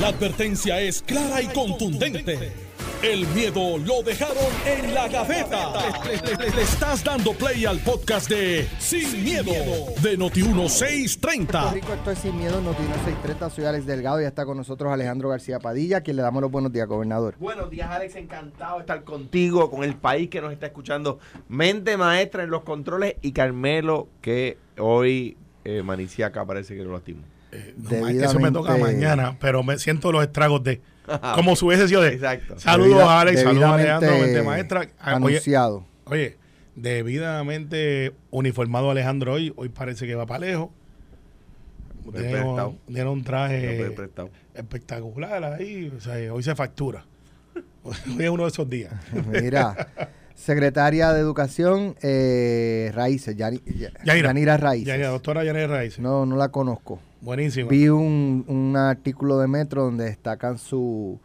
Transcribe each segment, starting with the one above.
La advertencia es clara y contundente. El miedo lo dejaron en la gaveta. Le, le- le estás dando play al podcast de Sin, miedo, de Noti1630. Puerto Rico, esto es Sin Miedo, Noticias 630. Soy Alex Delgado y está con nosotros Alejandro García Padilla, quien le damos los buenos días, gobernador. Buenos días, Alex. Encantado de estar contigo, con el país que nos está escuchando. Mente maestra en los controles y Carmelo, que hoy eh, Maniciaca parece que lo lastimó. No, eso me toca mañana, pero me siento los estragos de. Como si hubiese sido de. Exacto. Saludos Debida- a Alex, saludos a Alejandro, mente maestra. Ah, Oye, Anunciado. oye, debidamente uniformado Alejandro hoy. Hoy parece que va para lejos. He Tiene un, traje espectacular ahí. O sea, hoy se factura. Hoy es uno de esos días. Mira, secretaria de Educación, eh, Raíces, Yani- Ya- Yanira. Yanira Raíces. Yanira, doctora Yanira Raíz. No, no la conozco. Buenísimo. Vi un, un artículo de Metro donde destacan su,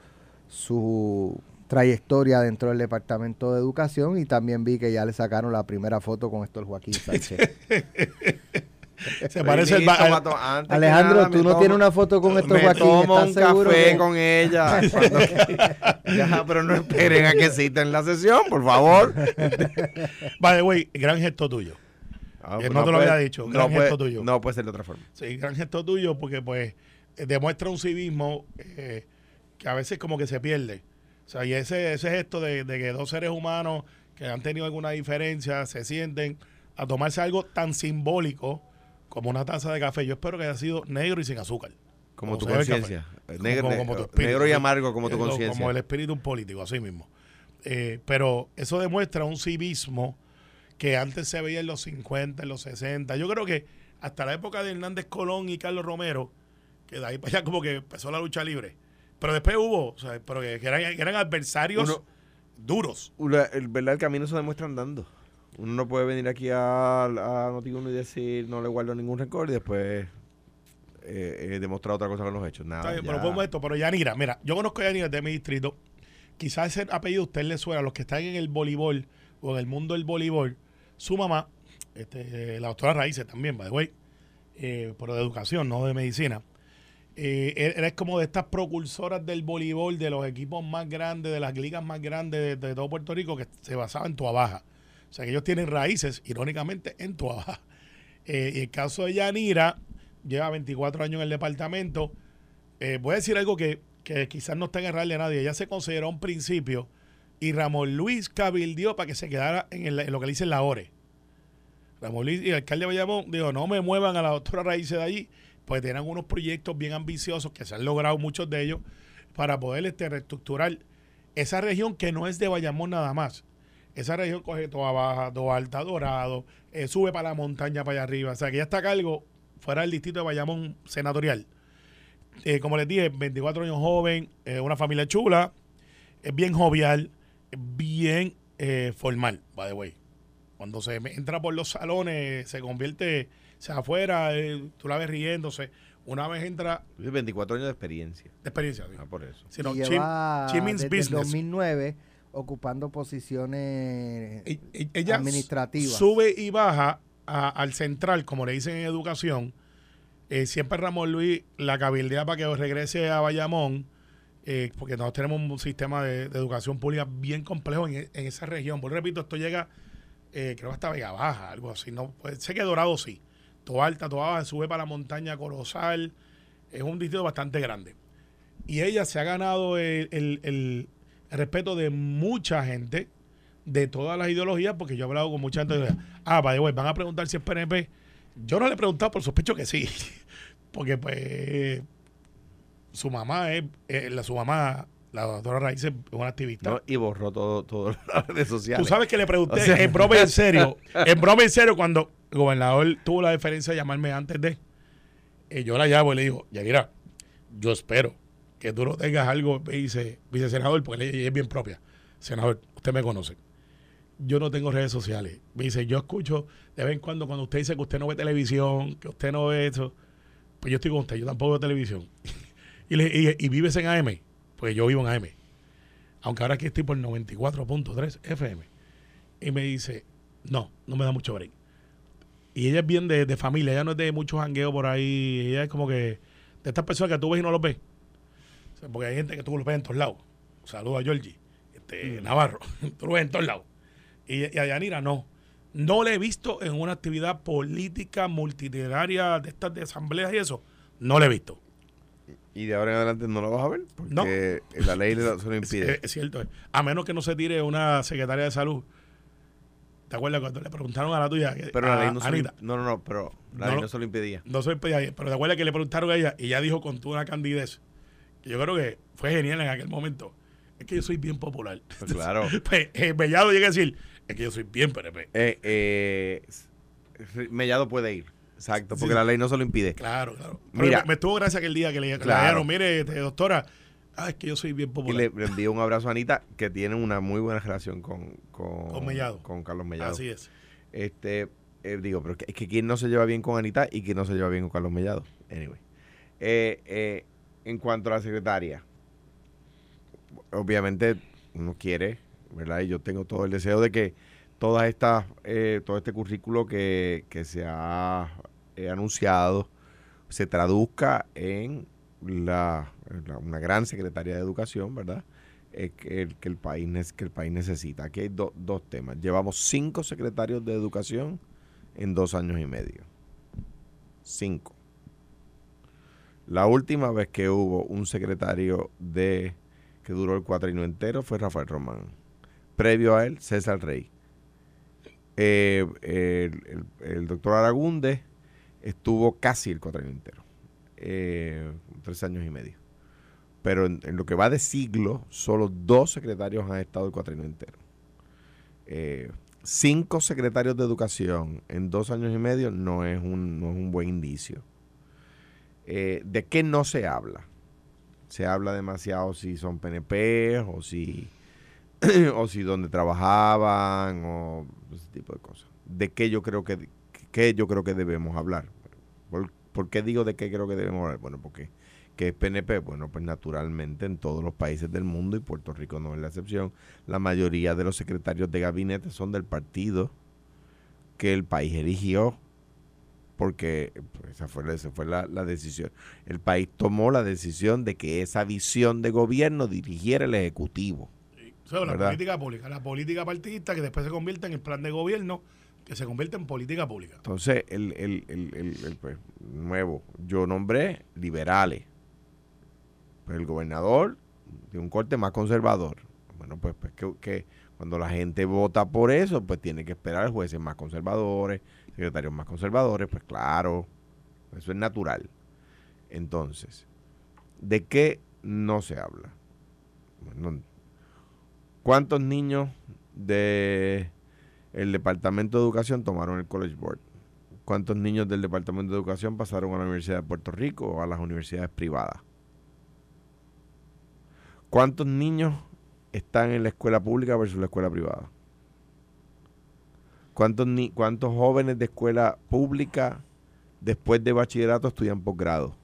su trayectoria dentro del Departamento de Educación y también vi que ya le sacaron la primera foto con esto el Joaquín Sánchez. Se parece el, Alejandro, nada, tú no tomo- tienes una foto con esto Me Joaquín, tomo ¿estás un seguro? café que- con ella. Cuando- ya, pero no esperen a que citen la sesión, por favor. By the way, gran gesto tuyo. Ah, Eh, no te lo puede- había dicho, No gran puede, gesto tuyo. no puede ser de otra forma. Sí, gran gesto tuyo porque pues eh, demuestra un civismo eh, que a veces como que se pierde. O sea, y ese, ese gesto de, de que dos seres humanos que han tenido alguna diferencia se sienten a tomarse algo tan simbólico como una taza de café. Yo espero que haya sido negro y sin azúcar. Como tu conciencia. Negro, Como- tu negro- espíritu, negro y amargo como tu conciencia. Como el espíritu político, así mismo. Eh, pero eso demuestra un civismo que antes se veía en los 50, en los 60. Yo creo que hasta la época de Hernández Colón y Carlos Romero, que de ahí para allá como que empezó la lucha libre. Pero después hubo, o sea, pero que, eran, eran adversarios Uno- duros. La- el verdad, el camino se demuestra andando. Uno no puede venir aquí a, a Noti1 y decir no le guardo ningún récord y después eh, eh, demostrar otra cosa con los hechos. Nada. Está bien, ya. pero pongo esto, pero Yanira, mira, yo conozco a Yanira de mi distrito. Quizás ese apellido a usted le suena a los que están en el voleibol o en el mundo del voleibol. Su mamá, este, la doctora Raíces también, by the way, eh, pero de educación, no de medicina. Eh, él- él es como de estas propulsoras del voleibol, de los equipos más grandes, de las ligas más grandes de, de todo Puerto Rico, que se basaba en Tua Baja. O sea que ellos tienen raíces, irónicamente, en Tua Baja. Eh, y el caso de Yanira, lleva 24 años en el departamento. Eh, voy a decir algo que, que quizás no está en errarle a nadie. Ella se consideró un principio y Ramón Luis cabildió para que se quedara en, el- lo que le dicen la ORE. Ramón Luis y el alcalde de Bayamón dijo, no me muevan a la doctora Raíces de allí, pues tienen unos proyectos bien ambiciosos que se han logrado muchos de ellos para poder este, reestructurar esa región que no es de Bayamón nada más. Esa región coge toda baja, toda alta, dorado, eh, sube para la montaña, para allá arriba. O sea, que ya está a cargo fuera del distrito de Bayamón senatorial. Eh, como les dije, 24 años joven, eh, una familia chula, es bien jovial, es bien eh, formal, by the way. Cuando se entra por los salones, se convierte, se afuera, eh, tú la ves riéndose. Una vez entra, 24 años de experiencia. de experiencia, sí. Ah, por eso. Si no, y Chim- lleva Chim means desde business. 2009 ocupando posiciones e- ella administrativas. sube y baja a- al central, como le dicen en educación. Eh, siempre Ramón Luis la cabildea para que regrese a Bayamón, eh, porque nosotros tenemos un sistema de, de educación pública bien complejo en, en esa región. Por repito, esto llega, eh, creo hasta Vega Baja, algo así. No, pues, sé que Dorado sí. Todo alta, todo baja, sube para la montaña Corozal. Es un distrito bastante grande. Y ella se ha ganado el, el- el- el respeto de mucha gente, de todas las ideologías, porque yo he hablado con mucha gente. de- Ah, van a preguntar si es PNP. Yo no le he preguntado, por sospecho que sí. Porque, pues, su mamá es, eh, la, su mamá, la doctora Raíz, es una activista. ¿no? Y borró todo, todo las redes sociales. Tú sabes que le pregunté, O sea- en broma en serio, en broma en serio, cuando el gobernador tuvo la deferencia de llamarme antes de, eh, yo la llamo y le digo, Yanira, yo espero que tú no tengas algo, me dice, vicesenador, porque ella es bien propia. Senador, usted me conoce. Yo no tengo redes sociales. Me dice, yo escucho de vez en cuando cuando usted dice que usted no ve televisión, que usted no ve eso. Pues yo estoy con usted, yo tampoco veo televisión. y, le, y, y vives en AM. Pues yo vivo en AM. Aunque ahora aquí estoy por 94.3 FM. Y me dice, no, no me da mucho break. Y ella es bien de, de familia, ella no es de mucho jangueo por ahí. Ella es como que de estas personas que tú ves y no los ves. O sea, porque hay gente que tú lo ves en todos lados. Saludos a Georgie, Mm. este, Navarro. tú lo ves en todos lados. Y, y a Yanira no. No le he visto en una actividad política multitudinaria de estas de asambleas y eso. No le he visto. Y de ahora en adelante no lo vas a ver porque la ley le- se lo impide. es cierto. A menos que no se tire una secretaria de salud. ¿Te acuerdas cuando le preguntaron a la tuya? Pero la ley no se, lo, no, no, no, pero la No, ley no. no se lo impedía. no soy pedía, pero te acuerdas que le preguntaron a ella y ella dijo con toda una candidez. Yo creo que fue genial en aquel momento. Es que yo soy bien popular. Pues claro. Pues, eh, Mellado llega a decir, es que yo soy bien PNP. Eh, eh, Mellado puede ir. Exacto, porque Sí. la ley no se lo impide. Claro, claro. Pero Mira. me, me estuvo gracia aquel día que le, Claro. dijeron, mire, este, doctora, ah, es que yo soy bien Y popular. le, le envío un abrazo a Anita, que tiene una muy buena relación con, con, Con Mellado. con Carlos Mellado. Así es. Este, eh, digo, pero es que quién no se lleva bien con Anita y quién no se lleva bien con Carlos Mellado. Anyway. Eh, eh, en cuanto a la secretaria, obviamente uno quiere, ¿verdad? Y yo tengo todo el deseo de que todas estas, eh, todo este currículo que, que se ha eh, anunciado se traduzca en la, una gran secretaria de educación, ¿verdad? Eh, que, el, que el país que el país necesita. Aquí hay do- dos temas. Llevamos cinco secretarios de educación en dos años y medio. Cinco. La última vez que hubo un secretario de que duró el cuatrino entero fue Rafael Román. Previo a él, César Rey. Eh, el, doctor Aragunde estuvo casi el cuatrino entero. Eh, tres años y medio. Pero en, en lo que va de siglo, solo dos secretarios han estado el cuatrino entero. Eh, cinco secretarios de educación en dos años y medio no es un, no es un buen indicio. Eh, ¿De qué no se habla? Se habla demasiado si son PNP o si, o si donde trabajaban o ese tipo de cosas. ¿De qué yo creo que, qué yo creo que debemos hablar? ¿Por, por qué digo de qué creo que debemos hablar? Bueno, porque que es PNP, bueno, pues naturalmente en todos los países del mundo y Puerto Rico no es la excepción, la mayoría de los secretarios de gabinete son del partido que el país eligió, porque pues, esa fue, la- esa fue la, la decisión. El país tomó la decisión de que esa visión de gobierno dirigiera el Ejecutivo. O sea, la política pública. La política partidista que después se convierte en el plan de gobierno que se convierte en política pública. Entonces, el, el, el, el- el, pues, nuevo, yo nombré liberales. Pues el gobernador de un corte más conservador. Bueno, pues, pues que, que cuando la gente vota por eso, pues tiene que esperar jueces más conservadores, secretarios más conservadores, pues claro, eso es natural. Entonces, ¿de qué no se habla? Bueno, ¿Cuántos niños de Departamento de Educación tomaron el College Board? ¿Cuántos niños del Departamento de Educación pasaron a la Universidad de Puerto Rico o a las universidades privadas? ¿Cuántos niños están en la escuela pública versus la escuela privada? ¿Cuántos, ni ¿Cuántos jóvenes de escuela pública después de bachillerato estudian posgrado?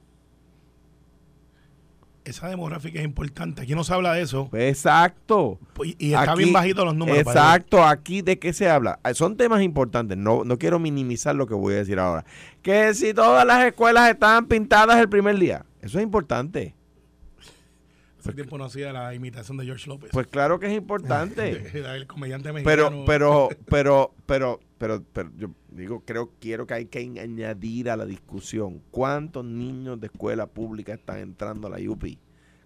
Esa demográfica es importante. Aquí no se habla de eso. Pues exacto. Y, y está Aquí- bien bajito los números. Exacto, aquí de qué se habla. Ah, Son temas importantes, no, no quiero minimizar lo que voy a decir ahora. Que si todas las escuelas estaban pintadas el primer día, eso es importante. Hace tiempo no hacía la imitación de George López. Pues claro que es importante. el comediante pero, mexicano. pero, pero, pero, pero, pero, yo digo, creo, quiero que hay que añadir a la discusión cuántos niños de escuela pública están entrando a la UPI,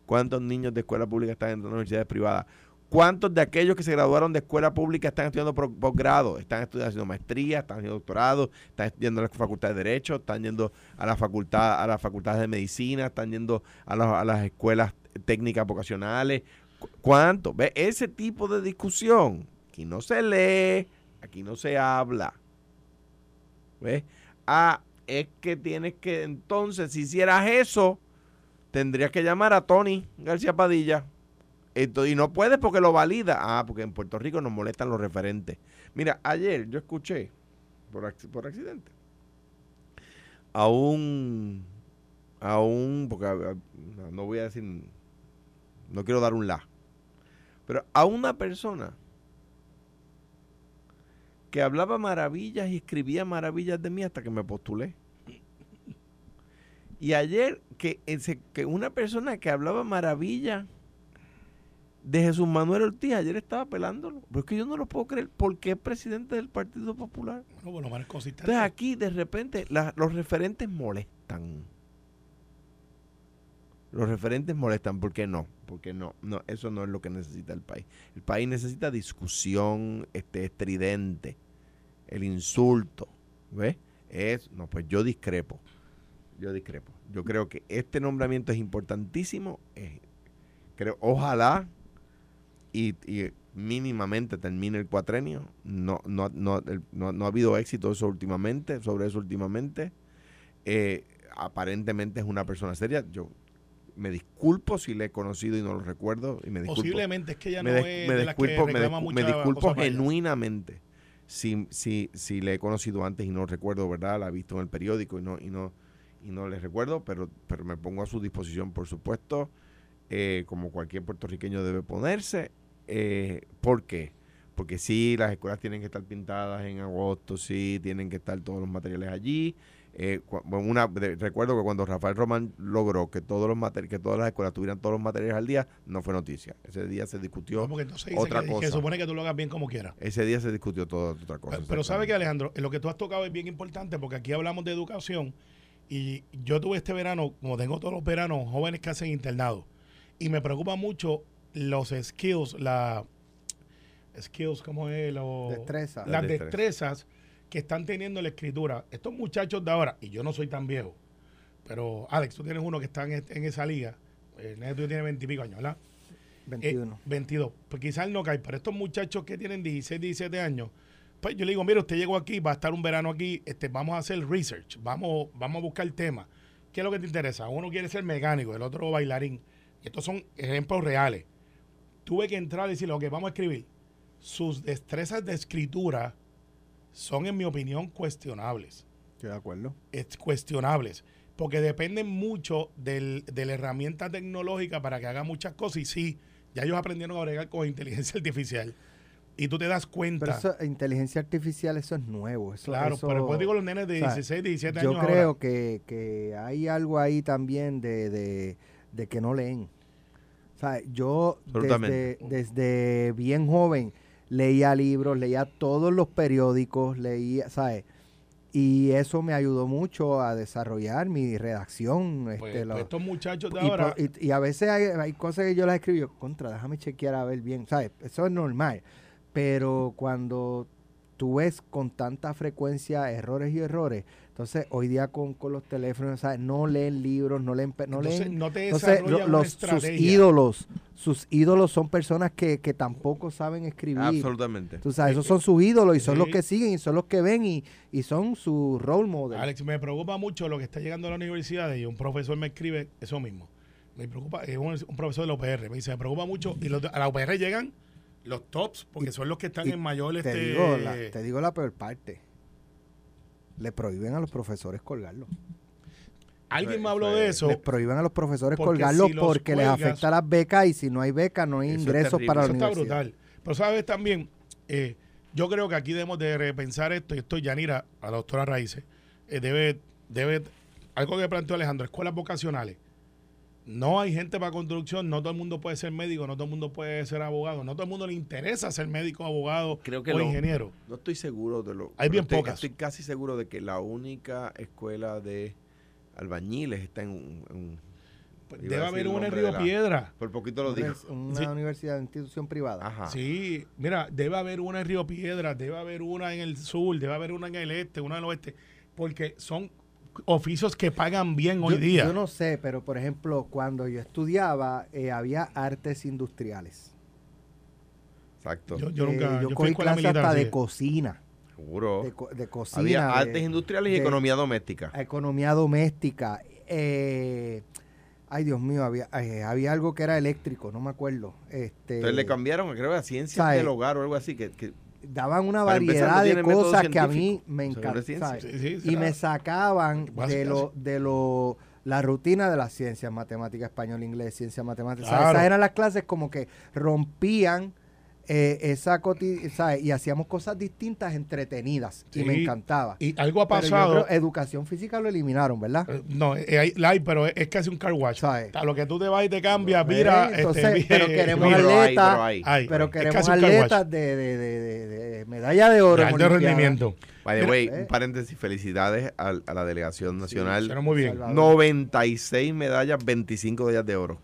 cuántos niños de escuela pública están entrando a universidades privadas, cuántos de aquellos que se graduaron de escuela pública están estudiando posgrado, están estudiando haciendo maestría, están haciendo doctorado, están yendo a la facultad de derecho, están yendo a la facultad, a las facultades de medicina, están yendo a, las- a las escuelas técnicas vocacionales. ¿Cu- ¿Cuánto? ¿Ve? Ese tipo de discusión aquí no se lee, aquí no se habla. ¿Ves? Ah, es que tienes que, entonces, si hicieras eso, tendrías que llamar a Tony García Padilla. Esto- y no puedes porque lo valida. Ah, porque en Puerto Rico nos molestan los referentes. Mira, ayer yo escuché, por, por accidente, a un, a un, porque no voy a decir, no quiero dar un la, pero a una persona que hablaba maravillas y escribía maravillas de mí hasta que me postulé. Y ayer, que, que una persona que hablaba maravilla de Jesús Manuel Ortiz, ayer estaba pelándolo. Pero es que yo no lo puedo creer porque es presidente del Partido Popular. Bueno, lo menos consistente. Entonces aquí de repente la- los referentes molestan. Los referentes molestan, ¿por qué no? Porque no, no, eso no es lo que necesita el país. El país necesita discusión este, estridente, el insulto, ¿ves? Es, no, pues yo discrepo, yo discrepo. Yo creo que este nombramiento es importantísimo, eh, creo, ojalá y, y mínimamente termine el cuatrenio. No, no, no, no, no ha habido éxito eso últimamente, sobre eso últimamente. Eh, aparentemente es una persona seria. Yo me disculpo si le he conocido y no lo recuerdo. Y me disculpo. Posiblemente es que ella me, no des- es me de las que disculpo, me, mucha me disculpo genuinamente si, si, si le he conocido antes y no recuerdo, ¿verdad? La he visto en el periódico y no, y no, y no le recuerdo, pero, pero me pongo a su disposición, por supuesto, eh, como cualquier puertorriqueño debe ponerse. Eh, ¿Por qué? Porque sí, las escuelas tienen que estar pintadas en agosto, sí, tienen que estar todos los materiales allí. Eh, una, de- recuerdo que cuando Rafael Román logró que todos los mater- que todas las escuelas tuvieran todos los materiales al día, no fue noticia. Ese día se discutió, No, otra que, que cosa. supone que tú lo hagas bien como quieras. ese día se discutió toda otra cosa. Pero, pero sabe que. Alejandro, lo que tú has tocado es bien importante porque aquí hablamos de educación y yo tuve este verano, como tengo todos los veranos, jóvenes que hacen internado y me preocupa mucho los skills, la skills, ¿cómo es? Lo- Destreza. Las Las destrezas que están teniendo en la escritura. Estos muchachos de ahora, y yo no soy tan viejo, pero Alex, tú tienes uno que está en, est- en esa liga, el neto tiene 20 y pico años, ¿verdad? Eh, 21. 22. Pues quizás no cae, pero estos muchachos que tienen 16, 17 años, pues yo le digo, mire, usted llegó aquí, va a estar un verano aquí, este, vamos a hacer research, vamos, vamos a buscar el tema. ¿Qué es lo que te interesa? Uno quiere ser mecánico, el otro bailarín. Y estos son ejemplos reales. Tuve que entrar y decirle, ok, vamos a escribir. Sus destrezas de escritura son, en mi opinión, cuestionables Estoy de acuerdo. es cuestionables, porque dependen mucho del, de la herramienta tecnológica para que haga muchas cosas. Y sí, ya ellos aprendieron a bregar con inteligencia artificial. Y tú te das cuenta. Pero eso, inteligencia artificial, eso es nuevo. Eso, claro, eso- pero después digo los nenes de o sea, 16, 17 Yo años. creo ahora. que, que hay algo ahí también de, de, de que no leen. O sea, yo desde, desde bien joven leía libros, leía todos los periódicos, leía, ¿sabes? Y eso me ayudó mucho a desarrollar mi redacción. Pues, este, pues lo- estos muchachos de y, ahora. y- y a veces hay, hay cosas que yo las escribí, contra, déjame chequear a ver bien, ¿sabes? Eso es normal. Pero cuando tú ves con tanta frecuencia errores y errores, entonces hoy día con, con los teléfonos, ¿sabes? No leen libros, no leen... No entonces, leen no te entonces, los, sus ídolos, sus ídolos son personas que, que tampoco saben escribir. Absolutamente. Tú sabes, Eh, esos son sus ídolos y son los sí. que siguen y son los que ven y, y son su role model. Alex, me preocupa mucho lo que está llegando a la universidad y un profesor me escribe eso mismo. Me preocupa, es un, un profesor de la UPR, me dice, me preocupa mucho, y los a la UPR llegan los tops, porque Y- son los que están en mayor te, este, digo la, te digo la peor parte. Le prohíben a los profesores colgarlo. Alguien me habló de eso. Les prohíben a los profesores Porque colgarlo si los porque les afecta las becas y si no hay becas no hay Eso es ingresos para la Eso está universidad. brutal. Pero sabes también, eh, yo creo que aquí debemos de repensar esto, y esto Yanira, a la doctora Raíces, eh, debe, debe, algo que planteó Alejandro, escuelas vocacionales. No hay gente para construcción, no todo el mundo puede ser médico, no todo el mundo puede ser abogado, no todo el mundo le interesa ser médico, abogado Creo que o lo- ingeniero. No estoy seguro de lo. Hay bien estoy, pocas. Estoy casi seguro de que la única escuela de albañiles está en un. en un- Pues debe haber una en Río la- Piedra. Por poquito lo digo. una Sí. universidad de institución privada. Ajá. Sí, mira, debe haber una en Río Piedra, debe haber una en el sur, debe haber una en el este, una en el oeste, porque son oficios que pagan bien hoy yo, día. yo no sé, pero por ejemplo, cuando yo estudiaba, eh, había artes industriales. Exacto. Yo- yo Eh, nunca- yo yo cogí clases hasta de cocina. Seguro. De, co- de cocina. Había de- artes industriales y de- economía doméstica. economía doméstica. eh, ay, Dios mío, había, eh, había algo que era eléctrico, no me acuerdo. Este, Entonces le cambiaron, creo, a ciencias ¿sabe? del hogar o algo así. Que, que daban una Para empezar, no variedad de cosas que a mí me encantaban. ciencia. Sí, sí, Y me sacaban de lo, de lo, la rutina de las ciencias, matemática, español, inglés, ciencia, matemática. O sea, Claro. esas eran las clases como que rompían eh, esa ¿sabes? y hacíamos cosas distintas, entretenidas, y me Sí. encantaba. Y algo ha Pero yo pasado. creo- educación física lo eliminaron, ¿verdad? eh, no, eh, hay- pero es, casi un car wash. ¿Sabes? A lo que tú te vas y te cambias, mira. entonces, este, pero queremos Pero atletas, pero. Pero queremos atletas de, de, de, de- de medalla de oro. de alto rendimiento. By the way, eh. un paréntesis, felicidades a, la delegación nacional. Suena muy bien. Salvador. 96 medallas, 25 de ellas de oro.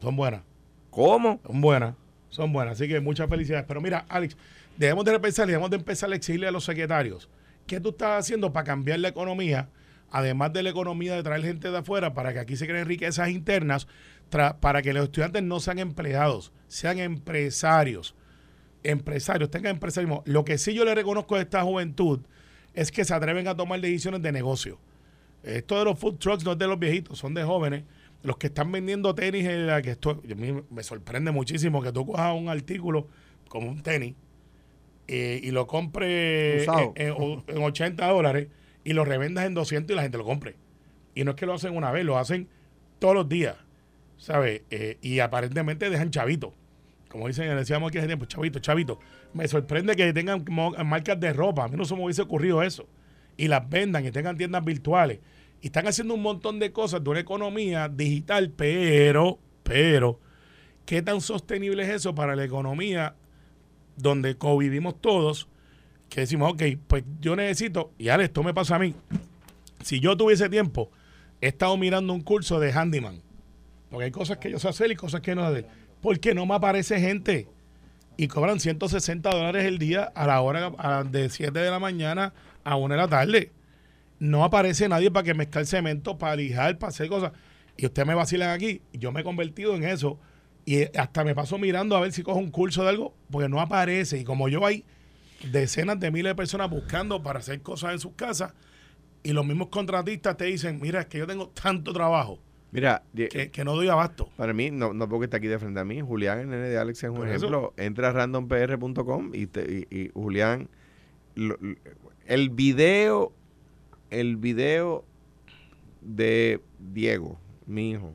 Son buenas. ¿Cómo? Son buenas. Son buenas. Así que muchas felicidades. Pero mira, Alex, debemos de repensar y debemos de empezar a exigirle a los secretarios. ¿Qué tú estás haciendo para cambiar la economía? Además de la economía de traer gente de afuera para que aquí se creen riquezas internas, para que los estudiantes no sean empleados, sean empresarios. Empresarios, tengan empresarios. Lo que sí yo le reconozco a esta juventud es que se atreven a tomar decisiones de negocio. Esto de los food trucks no es de los viejitos, son de jóvenes. Los que están vendiendo tenis, en la que esto, a mí me sorprende muchísimo que tú cojas un artículo como un tenis eh, y lo compres Usado. en, en- en 80 dólares y lo revendas en 200 y la gente lo compre. Y no es que lo hacen una vez, lo hacen todos los días, ¿sabes? Eh, y aparentemente dejan chavito. Como dicen, decíamos aquí hace tiempo, chavito, chavito. Me sorprende que tengan marcas de ropa. A mí no se me hubiese ocurrido eso. Y las vendan y tengan tiendas virtuales. Y están haciendo un montón de cosas de una economía digital, pero, pero, ¿qué tan sostenible es eso para la economía donde convivimos todos? Que decimos, ok, pues yo necesito, y ahora esto me pasa a mí, si yo tuviese tiempo, he estado mirando un curso de handyman. Porque hay cosas que yo sé hacer y cosas que no sé hacer. Porque no me aparece gente. Y cobran 160 dólares el día a la hora a- de 7 de la mañana a 1 de la tarde. No aparece nadie para que mezclar cemento, para lijar, para hacer cosas. Y ustedes me vacilan aquí. Y yo me he convertido en eso. Y hasta me paso mirando a ver si cojo un curso de algo, porque no aparece. Y como yo hay decenas de miles de personas buscando para hacer cosas en sus casas, y los mismos contratistas te dicen, mira, es que yo tengo tanto trabajo Mira, que, que no doy abasto. para mí, no, no porque está aquí de frente a mí, Julián, el nene de Alex, es un eso. ejemplo. Entra a randompr.com y, te- y, y Julián, lo- el video, el video de Diego, mi hijo,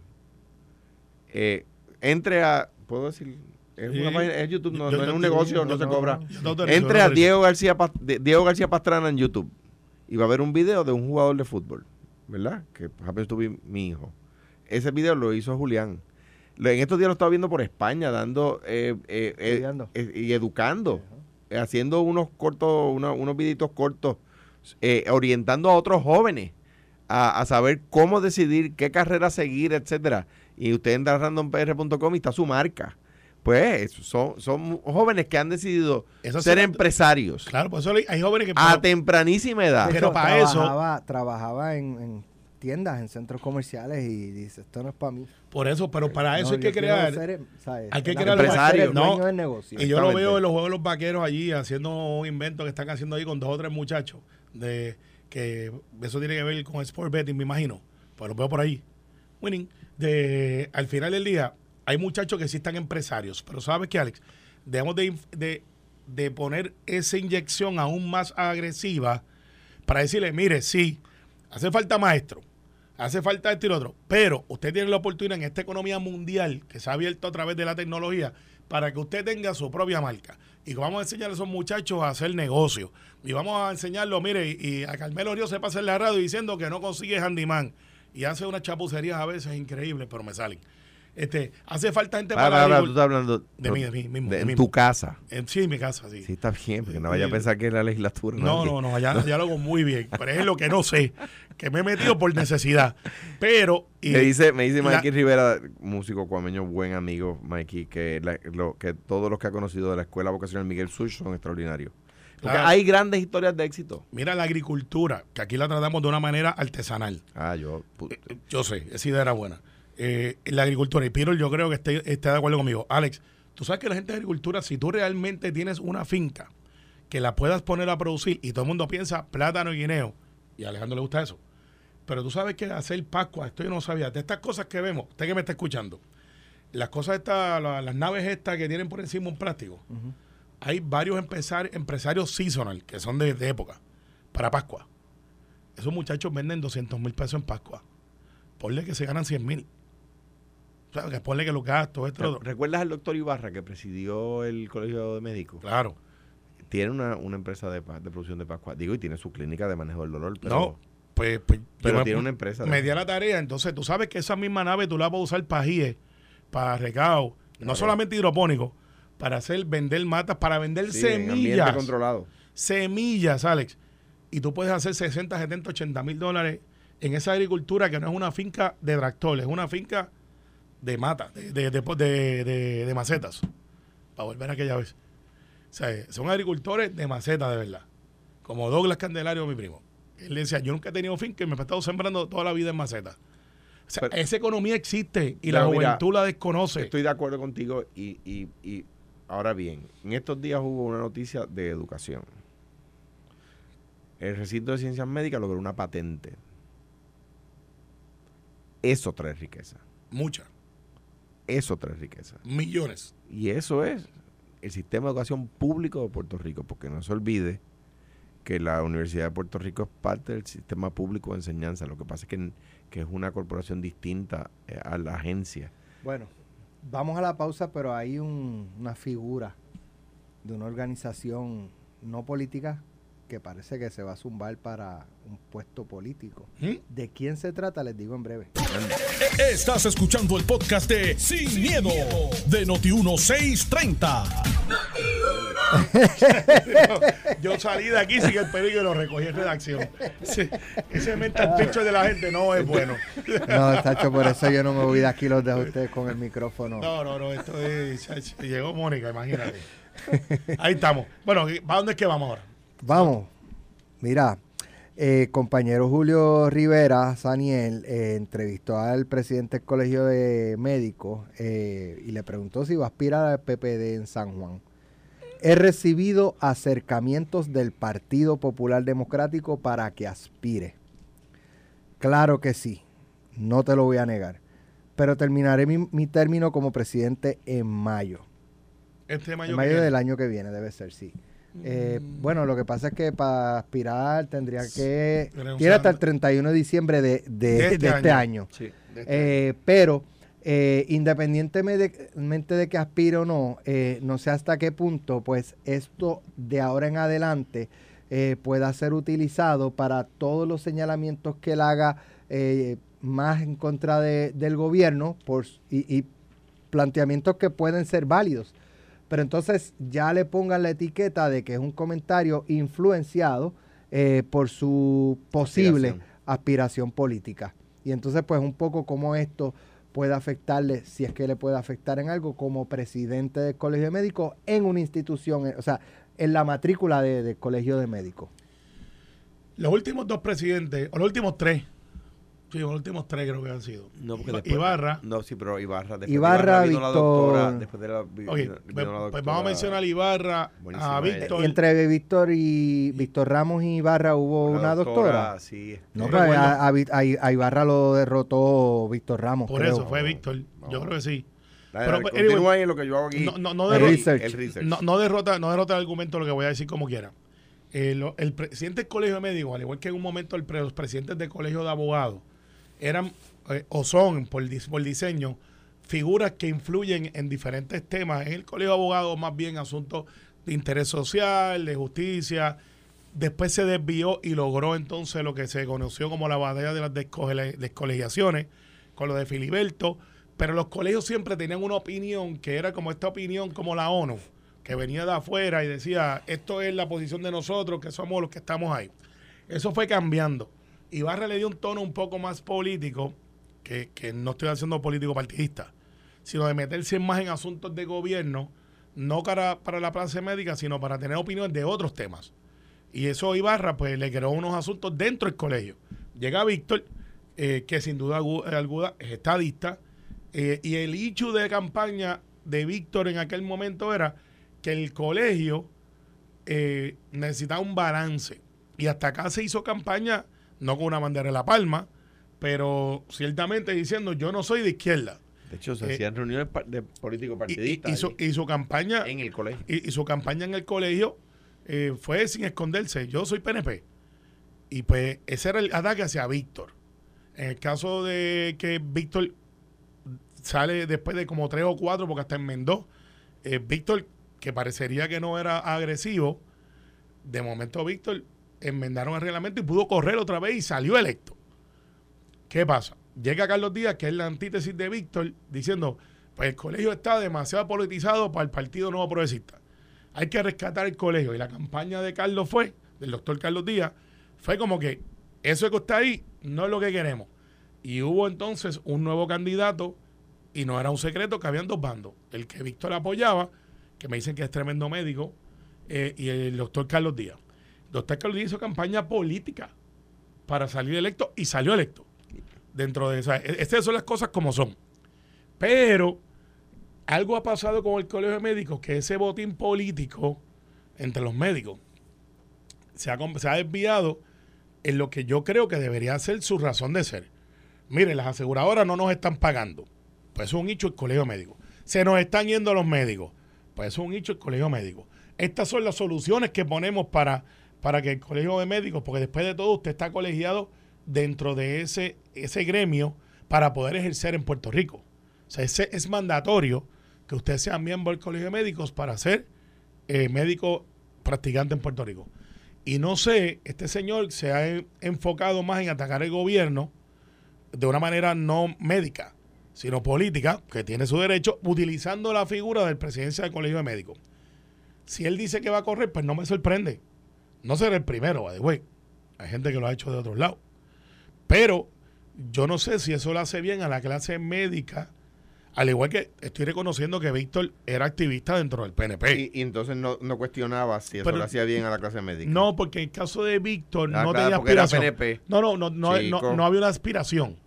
eh, entre a, ¿puedo decir? Es, una Sí. página- es YouTube, no, Yo- no es un yo- negocio, yo- no se cobra. Entre a Diego García, Diego García Pastrana en YouTube y va a ver un video de un jugador de fútbol, ¿verdad? Que happens to be mi hijo. Ese video lo hizo Julián. Lo- En estos días lo estaba viendo por España, dando eh, eh, eh, eh, y educando, haciendo unos cortos, una- unos videitos cortos, eh, orientando a otros jóvenes a, a saber cómo decidir qué carrera seguir, etcétera. Y usted entra a randompr.com y está su marca. Pues son, son jóvenes que han decidido Eso ser empresarios Claro, por eso hay jóvenes que... a tempranísima edad. Pero para eso- trabajaba, Trabajaba en, en tiendas, en centros comerciales y dice, esto no es para mí. por eso, pero para eso No, hay que crear... ser, ¿sabes? hay que crear persona empresario. ser el dueño No, del negocio. Y yo lo veo en los juegos de los vaqueros allí haciendo un invento que están haciendo ahí con dos o tres muchachos. De que eso tiene que ver con sport betting, me imagino. Pues lo veo por ahí. Winning. De, al final del día, hay muchachos que sí están empresarios. Pero ¿sabes qué, Alex? Debemos de, de, de poner esa inyección aún más agresiva para decirle, mire, sí, hace falta maestro, hace falta esto y otro, pero usted tiene la oportunidad en esta economía mundial que se ha abierto a través de la tecnología para que usted tenga su propia marca. Y vamos a enseñar a esos muchachos a hacer negocio. Y vamos a enseñarlo, mire, y, a Carmelo Río se pasa la radio diciendo que no consigue handyman. Y hace unas chapucerías a veces increíbles, pero me salen. Este, hace falta gente Para, para, tú estás hablando De mí, de mí mismo, de- de en tu casa. En, sí, en mi casa, sí. Sí, está bien, porque no vaya a pensar que es la legislatura. No, no, no, allá, allá lo hago muy bien. Pero es lo que no sé, que me he metido por necesidad. Pero. y- me dice, me dice la- Mikey Rivera, músico cuameño, buen amigo, Mikey, que, la- lo, que todos los que ha conocido de la Escuela Vocacional Miguel Such son extraordinarios. Porque Claro. hay grandes historias de éxito. Mira la agricultura, que aquí la tratamos de una manera artesanal. Ah, yo. pu- Eh, Yo sé, esa idea era buena. Eh, la agricultura, y Piro, yo creo que esté, esté de acuerdo conmigo. Alex, tú sabes que la gente de agricultura, si tú realmente tienes una finca que la puedas poner a producir, y todo el mundo piensa plátano y guineo, y a Alejandro le gusta eso. Pero tú sabes que hacer Pascua, esto yo no sabía. De estas cosas que vemos, usted que me está escuchando, las cosas estas, la- las naves estas que tienen por encima un plástico, hay varios empresarios, empresarios seasonal que son de, de época para Pascua. Esos muchachos venden 200 mil pesos en Pascua. Ponle que se ganan 100 mil. O sea, que ponle que los gastos, esto, lo otro. ¿Recuerdas al doctor Ibarra que presidió el Colegio de Médicos? Claro. Tiene una, una empresa de, de producción de Pascua. Digo, y tiene su clínica de manejo del dolor. Pero, no, pues, pues, pero yo me- tiene una empresa. me di a la tarea. Entonces, tú sabes que esa misma nave tú la puedes usar para GIE, para recao, no solamente hidropónico, para hacer, vender matas, para vender Sí, en semillas. controlado. Semillas, Alex. Y tú puedes hacer 60, 70, 80 mil dólares en esa agricultura que no es una finca de tractores, es una finca de mata, de, de, de, de- de- de macetas. Para volver a aquella vez. O sea, son agricultores de maceta, de verdad. Como Douglas Candelario, mi primo. Él decía, yo nunca he tenido finca y me he estado sembrando toda la vida en maceta. O sea, Pero- esa economía existe y la mira, juventud la desconoce. Estoy de acuerdo contigo y, y, y ahora bien, en estos días hubo una noticia de educación. El recinto de ciencias médicas logró una patente. Eso trae riqueza. Muchas, Eso trae riqueza. millones. Y eso es el sistema de educación público de Puerto Rico, porque no se olvide que la Universidad de Puerto Rico es parte del sistema público de enseñanza. Lo que pasa es que, que es una corporación distinta eh, a la agencia. Bueno, vamos a la pausa, pero hay un- una figura de una organización no política que parece que se va a zumbar para un puesto político. ¿Mm? ¿De quién se trata? Les digo en breve. Estás escuchando el podcast de Sin, miedo, de Noti1630. Yo salí de aquí sin el peligro y lo recogí en redacción. Sí, ese mental picture de la gente no es bueno. No, Tacho, por eso yo no me voy de aquí, los dejo a ustedes con el micrófono. No, no, no, esto es. Llegó Mónica, imagínate. Ahí estamos. Bueno, ¿para dónde es que vamos ahora? Vamos, mira, eh, compañero Julio Rivera, Saniel, eh, entrevistó al presidente del Colegio de Médicos eh, y le preguntó si va a aspirar al PPD en San Juan. He recibido acercamientos del Partido Popular Democrático para que aspire. Claro que sí, no te lo voy a negar. Pero terminaré mi, mi término como presidente en mayo. Este mayo. En mayo del año que viene debe ser, sí. Eh, bueno, lo que pasa es que para aspirar tendría que... Tiene hasta el 31 de diciembre de, de- De este de este año. año. Sí. Eh, pero eh, independientemente de que aspire o no, eh, no sé hasta qué punto, pues esto de ahora en adelante eh, pueda ser utilizado para todos los señalamientos que él haga eh, más en contra de- del gobierno por, y, y planteamientos que pueden ser válidos. Pero entonces ya le pongan la etiqueta de que es un comentario influenciado eh, por su posible Aspiración. aspiración política. Y entonces, pues, un poco cómo esto puede afectarle, si es que le puede afectar en algo, como presidente del Colegio de Médicos en una institución, eh, o sea, en la matrícula de- del Colegio de Médicos. Los últimos dos presidentes, o los últimos tres. Sí, los últimos tres creo que han sido. No, porque Iba- después- Ibarra. No, sí, pero Ibarra. Después de Ibarra, vino la Víctor- doctora. Después de la, vino- pues, vino la pues doctora- vamos a mencionar a Ibarra, a ella. Víctor. Y entre Víctor y Víctor Ramos y Ibarra hubo la una doctora. Sí. este, No, No pero a, a Vi- a- a Ibarra lo derrotó Víctor Ramos. Por creo. eso fue Víctor. Yo creo que sí. Pero, pero, continúa anyway, ahí en lo que yo hago aquí. No, no, no El derrota, research. El research. no, no derrota, no derrota el argumento lo que voy a decir como quiera. Eh, lo- el presidente del colegio de médicos, al igual que en un momento el pre- los presidentes del colegio de abogados, eran eh, o son por, por diseño figuras que influyen en diferentes temas. En el colegio de abogados, más bien asuntos de interés social, de justicia. Después se desvió y logró entonces lo que se conoció como la batalla de las descole- descolegiaciones, con lo de Filiberto. Pero los colegios siempre tenían una opinión que era como esta opinión, como la ONU, que venía de afuera y decía, esto es la posición de nosotros, que somos los que estamos ahí. Eso fue cambiando. Ibarra le dio un tono un poco más político, que, que no estoy haciendo político partidista, sino de meterse más en asuntos de gobierno, no para, para la clase médica, sino para tener opiniones de otros temas. Y eso Ibarra pues le creó unos asuntos dentro del colegio. Llega Víctor, eh, que sin duda algu- alguna es estadista, eh, y el hecho de campaña de Víctor en aquel momento era que el colegio eh, necesitaba un balance. Y hasta acá se hizo campaña, no con una bandera de la palma, pero ciertamente diciendo yo no soy de izquierda. De hecho, se Eh, hacían reuniones de políticos y- partidistas y su, allí, y su campaña en el colegio. y, y su campaña en el colegio eh, fue sin esconderse. Yo soy PNP. Y pues ese era el ataque hacia Víctor. En el caso de que Víctor sale después de como tres o cuatro, porque hasta enmendó. Eh, Víctor, que parecería que no era agresivo, de momento Víctor enmendaron el reglamento y pudo correr otra vez y salió electo. ¿Qué pasa? Llega Carlos Díaz, que es la antítesis de Víctor, diciendo, pues el colegio está demasiado politizado para el Partido Nuevo Progresista. Hay que rescatar el colegio. Y la campaña de Carlos fue, del doctor Carlos Díaz, fue como que eso que está ahí no es lo que queremos. Y hubo entonces un nuevo candidato y no era un secreto que habían dos bandos. El que Víctor apoyaba, que me dicen que es tremendo médico, eh, y el doctor Carlos Díaz. Doctor Carlos Díaz hizo campaña política para salir electo y salió electo. Dentro de esa. e-, Estas son las cosas como son. Pero algo ha pasado con el colegio de médicos que ese botín político entre los médicos se ha, se desviado en lo que yo creo que debería ser su razón de ser. Mire, las aseguradoras no nos están pagando. Pues eso es un hecho el colegio médico. Se nos están yendo los médicos. Pues eso es un hecho el colegio médico. Estas son las soluciones que ponemos para, para que el colegio de médicos, porque después de todo usted está colegiado dentro de ese, ese gremio para poder ejercer en Puerto Rico. O sea, ese es mandatorio que usted sea miembro del colegio de médicos para ser eh, médico practicante en Puerto Rico. Y no sé, este señor se ha en- enfocado más en atacar el gobierno de una manera no médica, sino política, que tiene su derecho, utilizando la figura del presidencia del Colegio de Médicos. Si él dice que va a correr, pues no me sorprende. No será el primero, by the way. Hay gente que lo ha hecho de otros lados. Pero yo no sé si eso le hace bien a la clase médica, al igual que estoy reconociendo que Víctor era activista dentro del PNP. Y, y entonces no, no cuestionaba si eso Pero- le hacía bien a la clase médica. No, porque en el caso de Víctor Ah, no claro, tenía era aspiración. PNP. No, no, no, no, no, no había una aspiración.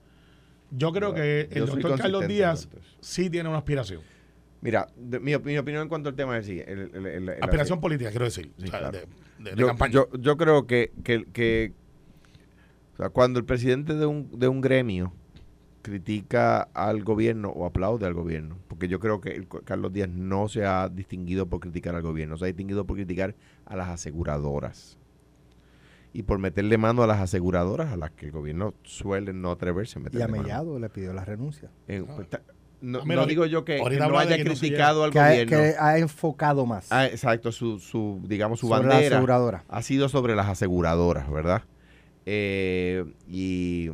Yo creo que el doctor Carlos Díaz entonces. sí tiene una aspiración. Mira, de- mi, mi opinión en cuanto al tema es así. el- el- el- el- aspiración política, quiero decir. Sí, o sea, claro. de, de- de yo, campaña. yo, yo creo que, que, que- o sea, cuando el presidente de un, de un gremio critica al gobierno o aplaude al gobierno, porque yo creo que Carlos Díaz no se ha distinguido por criticar al gobierno, se ha distinguido por criticar a las aseguradoras y por meterle mano a las aseguradoras a las que el gobierno suele no atreverse a Y meterle a mano. Mellado le pidió la renuncia. Eh, pues, ta- no, Ah, no digo yo que, no haya que no se criticado al Que ha, gobierno. que ha enfocado más Ah, exacto, su, su digamos, su sobre la bandera aseguradora. ha sido sobre las aseguradoras, ¿verdad? Eh, y,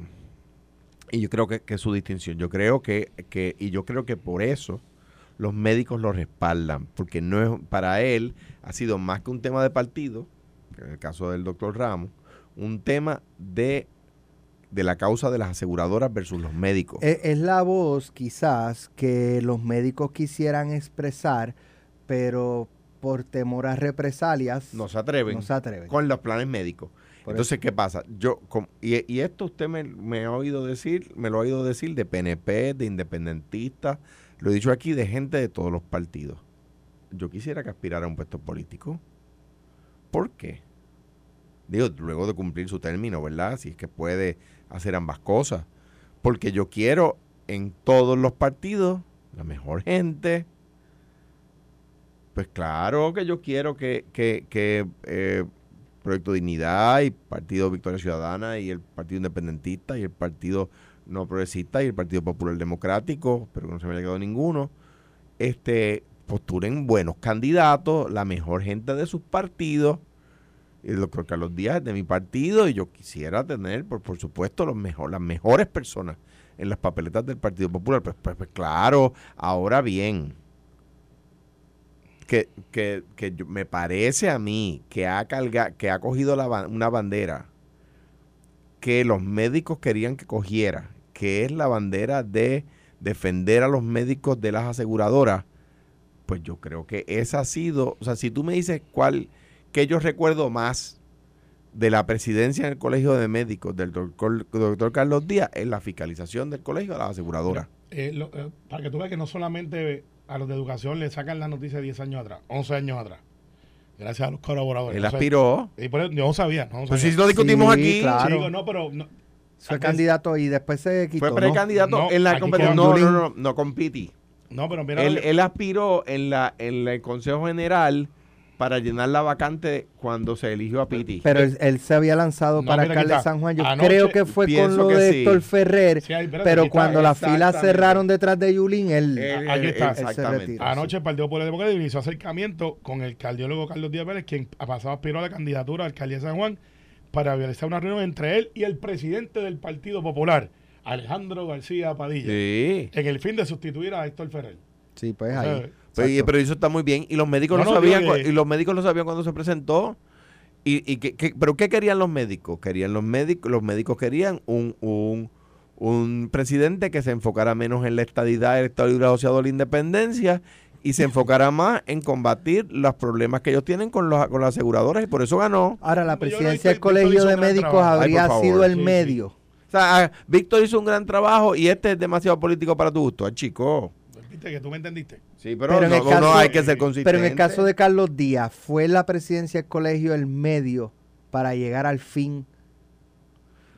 y yo creo que, que es su distinción. Yo creo que, que, y yo creo que por eso los médicos lo respaldan, porque no es, para él ha sido más que un tema de partido, que en el caso del doctor Ramos, un tema de, de la causa de las aseguradoras versus los médicos. Es, es la voz quizás que los médicos quisieran expresar, pero por temor a represalias no se atreven no se atreven. con los planes médicos. Por Entonces, ¿qué pasa? Yo y, y esto usted me, me ha oído decir, me lo ha oído decir de PNP, de independentistas, lo he dicho aquí de gente de todos los partidos. Yo quisiera que aspirara a un puesto político. ¿Por qué? Digo, luego de cumplir su término, ¿verdad? Si es que puede hacer ambas cosas. Porque yo quiero en todos los partidos la mejor gente. Pues claro que yo quiero que, que, que eh, Proyecto Dignidad y Partido Victoria Ciudadana y el Partido Independentista y el Partido No Progresista y el Partido Popular Democrático, pero que no se me haya quedado ninguno, este, postulen buenos candidatos, la mejor gente de sus partidos. El doctor Carlos Díaz es de mi partido y yo quisiera tener, por, por supuesto, los mejor, las mejores personas en las papeletas del Partido Popular. Pues, pues, pues claro, ahora bien, que, que, que yo- me parece a mí que ha que ha cogido la, una bandera que los médicos querían que cogiera, que es la bandera de defender a los médicos de las aseguradoras, pues yo creo que esa ha sido, o sea, si tú me dices cuál, que yo recuerdo más de la presidencia en el Colegio de Médicos del doctor, doctor Carlos Díaz, es la fiscalización del colegio de las aseguradoras. Eh, lo- eh, para que tú veas que no solamente a los de educación le sacan la noticia 10 años atrás, 11 años atrás. Gracias a los colaboradores. Él No sé- aspiró. y por eso yo no sabía. No Pues sabía. si lo discutimos Sí, aquí, claro. Chico, no, pero no, Fue antes- candidato y después se quitó. fue ¿no? precandidato No, en la competencia. No, no, no, no compiti. no, pero mira, Él, aspiró en la en la- el Consejo General para llenar la vacante cuando se eligió a Piti. Pero él, él se había lanzado No, para alcalde de. San Juan. Yo Anoche creo que fue con lo de sí. Héctor Ferrer. Sí, ahí, espérate, pero cuando las filas cerraron detrás de Yulín, él. Él- Aquí él- está. Él se Exactamente. retiró. Anoche el Partido Popular Democrático hizo acercamiento con el cardiólogo Carlos Díaz Vélez, quien ha pasado aspiró a la candidatura al alcaldía de San Juan para realizar una reunión entre él y el presidente del Partido Popular, Alejandro García Padilla, Sí. en el fin de sustituir a Héctor Ferrer. Sí, pues O sea, ahí. Pero, eso está muy bien. Y los médicos No, lo no, sabían. que- Y los médicos lo sabían cuando se presentó. Y, y que, que- pero ¿qué querían los médicos? Querían los médicos, los médicos querían un, un, un presidente que se enfocara menos en la estadidad, el Estado Libre Asociado a la Independencia y se enfocara más en combatir los problemas que ellos tienen con los, con las aseguradoras y por eso ganó. Ahora, la presidencia del Colegio de Médicos. Ay, habría sido el Sí, sí. medio. O sea, ah, Víctor hizo un gran trabajo y este es demasiado político para tu gusto, ah, chico. ¿Viste que tú me entendiste? Sí, pero, Pero en no, el no caso- hay que ser consistente. Pero en el caso de Carlos Díaz, ¿fue la presidencia del colegio el medio para llegar al fin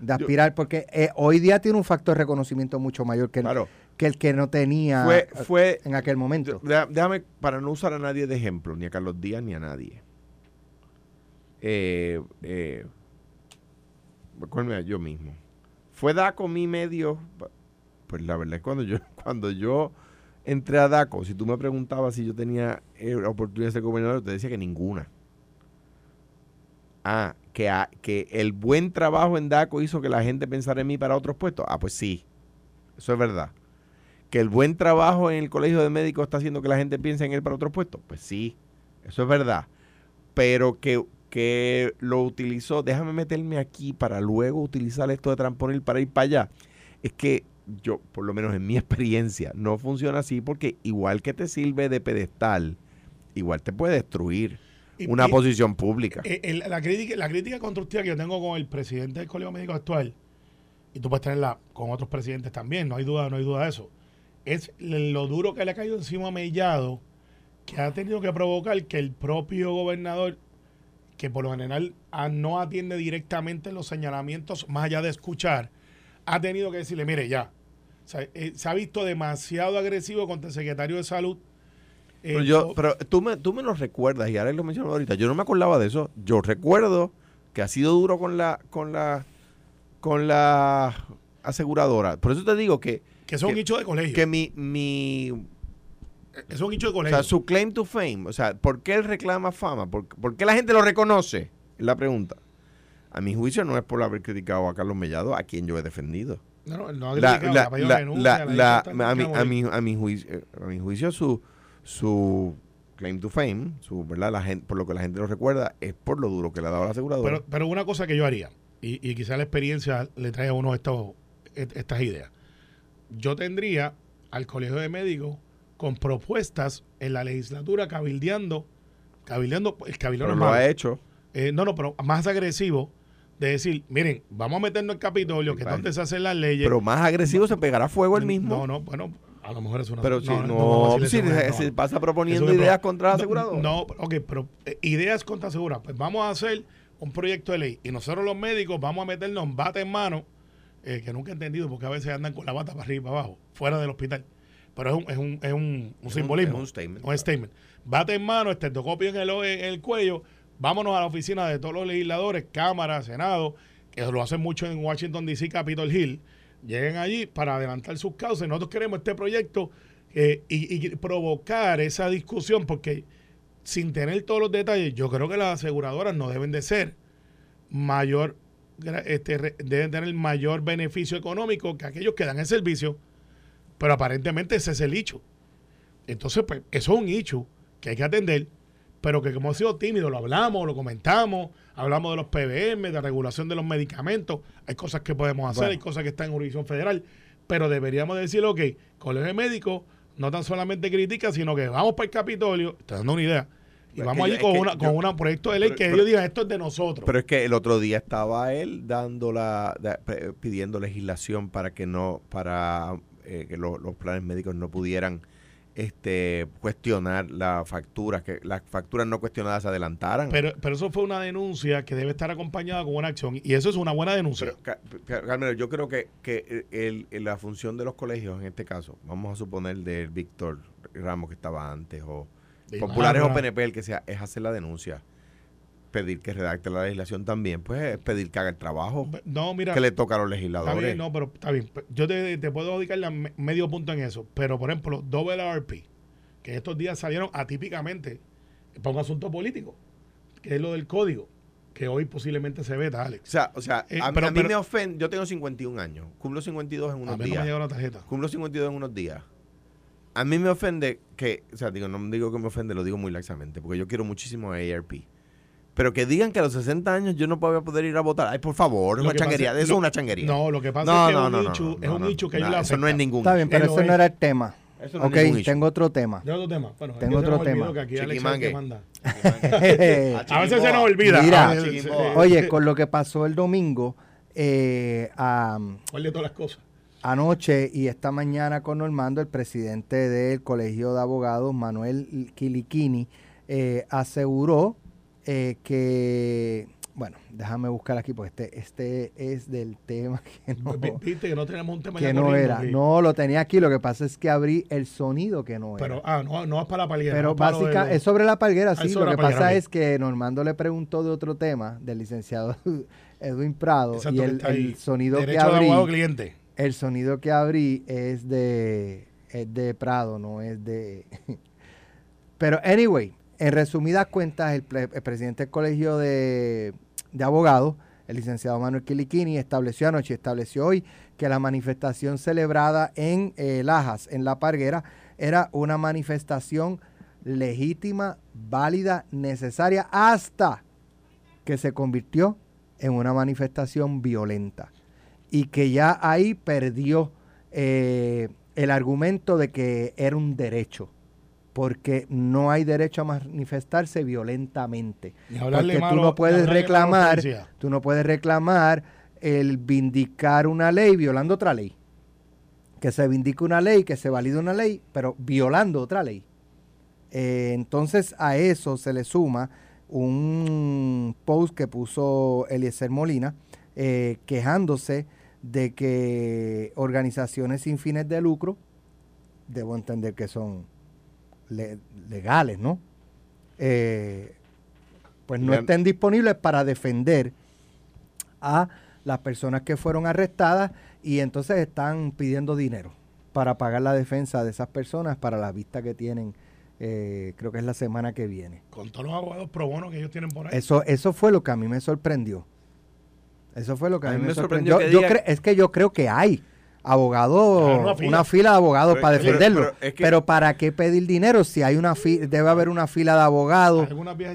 de aspirar? Porque eh, hoy día tiene un factor de reconocimiento mucho mayor que, el- Claro. que el que no tenía Fue, fue en aquel momento. Déjame, para no usar a nadie de ejemplo, ni a Carlos Díaz ni a nadie. Eh, eh, recuérdame a yo mismo. ¿Fue DACO mi medio? Pues la verdad es cuando yo, cuando yo entré a DACO, si tú me preguntabas si yo tenía eh, oportunidad de ser gobernador, te decía que ninguna. Ah, que, a- que el buen trabajo en DACO hizo que la gente pensara en mí para otros puestos. Ah, pues sí, eso es verdad que el buen trabajo en el colegio de médicos está haciendo que la gente piense en él para otros puestos. Pues sí, eso es verdad. Pero que, que lo utilizó, déjame meterme aquí para luego utilizar esto de tramponer para ir para allá. Es que yo, por lo menos en mi experiencia, no funciona así porque igual que te sirve de pedestal, igual te puede destruir una y- posición pública. Eh, el- la, crítica, la crítica constructiva que yo tengo con el presidente del Colegio Médico actual, y tú puedes tenerla con otros presidentes también, no hay duda, no hay duda de eso, es lo duro que le ha caído encima a Mellado, que ha tenido que provocar que el propio gobernador, que por lo general ah, no atiende directamente los señalamientos, más allá de escuchar, ha tenido que decirle, mire, ya. O sea, eh, se ha visto demasiado agresivo contra el secretario de salud. Eh, Pero, yo, co- pero tú, me, tú me lo recuerdas y ahora lo menciono ahorita. Yo no me acordaba de eso. Yo recuerdo que ha sido duro con la con la con la aseguradora. Por eso te digo que, que un que- de colegio. que mi, mi eso es un nicho de o colegio. sea, su claim to fame, o sea, ¿por qué él reclama fama? ¿Por, por qué la gente lo reconoce? Es la pregunta. A mi juicio no es por haber criticado a Carlos Mellado, a quien yo he defendido. A, mi, "Está a, mi, a mi juicio, a mi juicio su, su claim to fame, su, ¿verdad? La gente, por lo que la gente lo recuerda, es por lo duro que le ha dado la aseguradora. Pero, pero una cosa que yo haría, y, y quizá la experiencia le trae a uno estos, est- estas ideas. Yo tendría al colegio de médicos con propuestas en la legislatura cabildeando, cabildeando, el cabildo Pero no lo malo. ha hecho. Eh, no, no, pero más agresivo de decir, miren, vamos a meternos en Capitolio, que es donde se hacen las leyes. Pero más agresivo se pegará fuego el mismo. No, no, bueno, a lo mejor es una... Pero si no, a decirle si se, no, se no. pasa proponiendo un ideas contra la No, aseguradora. No, ok, pero eh, ideas contra aseguradora. Pues vamos a hacer un proyecto de ley. Y nosotros los médicos vamos a meternos en bata en mano, eh, que nunca he entendido porque a veces andan con la bata para arriba y para abajo, fuera del hospital. Pero es un, es un, es un, un simbolismo. es un statement. Un statement. Bate en mano, estetoscopio en el, en el cuello. Vámonos a la oficina de todos los legisladores, Cámara, Senado, que lo hacen mucho en Washington, D.C., Capitol Hill. Lleguen allí para adelantar sus causas. Nosotros queremos este proyecto eh, y, provocar esa discusión, porque sin tener todos los detalles, yo creo que las aseguradoras no deben de ser mayor, este, deben tener mayor beneficio económico que aquellos que dan el servicio, pero aparentemente ese es el hecho. Entonces, pues, eso es un hecho que hay que atender, pero que como hemos sido tímidos, lo hablamos, lo comentamos, hablamos de los PBM, de regulación de los medicamentos, hay cosas que podemos hacer, Bueno. hay cosas que están en jurisdicción federal, pero deberíamos decir, ok, colegio de médicos no tan solamente critica, sino que vamos para el Capitolio, estoy dando una idea, y vamos allí con, una, con una proyecto de ley pero- que pero- ellos digan, esto es de nosotros. Pero es que el otro día estaba él dando la, da- pidiendo legislación para que no, para eh, que lo- los planes médicos no pudieran este cuestionar las facturas, que las facturas no cuestionadas se adelantaran. Pero, pero eso fue una denuncia que debe estar acompañada con una acción. Y eso es una buena denuncia. Pero, Carmelo, yo creo que, que el- el- la función de los colegios, en este caso, vamos a suponer del Víctor Ramos que estaba antes, o De populares o. PNP, el que sea, es hacer la denuncia. Pedir que redacte la legislación también, pues es pedir que haga el trabajo No, mira. que le toca a los Está legisladores. bien, no, pero está bien. Yo te, te puedo dedicar la me- medio punto en eso. Pero, por ejemplo, WRP, que estos días salieron atípicamente para un asunto político, que es lo del código, que hoy posiblemente se veta, O Alex. sea, o sea Eh, a, pero- a mí pero- me ofende, yo tengo 51 años, cumplo 52 en A unos mí no me días. llegó la tarjeta. Cumplo 52 en unos días. A mí me ofende que, o sea, digo, no digo que me ofende, lo digo muy laxamente, porque yo quiero muchísimo a ARP. Pero que digan que a los 60 años yo no voy a poder ir a votar. Ay, por favor, es una pasa changuería. es- Eso lo- es una changuería. No, lo que pasa No, es que no, es un no, no, nicho, no, es un no, nicho que a le Eso no es ningún Está bien, pero eso no era el tema. Eso no es ok, tengo otro tema. ¿De otro tema? Bueno, Tengo otro tema. Que aquí Chiquimangue. manda. Ah, A veces se nos olvida. Mira, A eh, Oye, con lo que pasó el domingo, eh, am, ¿Cuál de todas las cosas? anoche y esta mañana con Normando, el presidente del Colegio de Abogados, Manuel Quiliquini, eh, aseguró eh, que, bueno, déjame buscar aquí, porque este, este es del tema que no, Vi- Viste que no tenemos un tema que no corriendo, era. sí. No, lo tenía aquí, lo que pasa es que abrí el sonido que no era. Pero, ah, no, no es para la palguera. Pero no lo de es sobre la palguera, Ah, sí. Lo que palguera, pasa es que Normando le preguntó de otro tema del licenciado Edwin Prado Exacto, y el, sonido que de abrí, cliente. el sonido que abrí es de es de Prado, no es de Pero anyway, en resumidas cuentas, el, ple- el presidente del Colegio de, de Abogados, el licenciado Manuel Quiliquini, estableció anoche, estableció hoy que la manifestación celebrada en eh, Lajas, en La Parguera, era una manifestación legítima, válida, necesaria, hasta que se convirtió en una manifestación violenta. Y que ya ahí perdió eh, el argumento de que era un derecho, porque no hay derecho a manifestarse violentamente. Porque tú no puedes reclamar, tú no puedes reclamar el vindicar una ley violando otra ley. Que se vindique una ley, que se valide una ley, pero violando otra ley. Eh, entonces a eso se le suma un post que puso Eliezer Molina eh, quejándose de que organizaciones sin fines de lucro, debo entender que son le- legales, ¿no? Eh, pues no estén disponibles para defender a las personas que fueron arrestadas y entonces están pidiendo dinero para pagar la defensa de esas personas para la vista que tienen, eh, creo que es la semana que viene. Con todos los abogados pro bono que ellos tienen por ahí. Eso, eso fue lo que a mí me sorprendió. Eso fue lo que a, mí me sorprendió. Yo, es que yo creo que hay abogados, Claro, una una, fila. de abogados Pero- para defenderlo. pero Pero, es que- ¿para qué pedir dinero si hay una fila, debe haber una fila de abogados?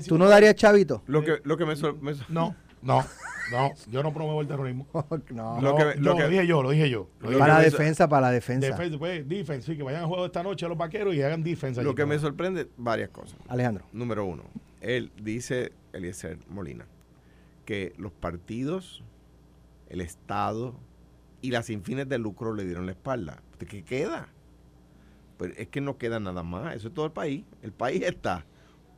¿Tú no darías chavito? Lo que, lo que me, me No, no, no. Yo no promuevo el terrorismo. no. Lo que- lo que- dije yo, lo dije yo. Lo para la defensa, para la defensa. Defensa, pues, defense, sí, que vayan a juego esta noche los vaqueros y hagan defensa. lo allí, que me sorprende, varias cosas. Alejandro. Número uno, él dice, Eliezer Molina, que los partidos, el Estado y las sin fines de lucro le dieron la espalda. ¿De qué queda? Pero es que no queda nada más. Eso es todo el país. El país está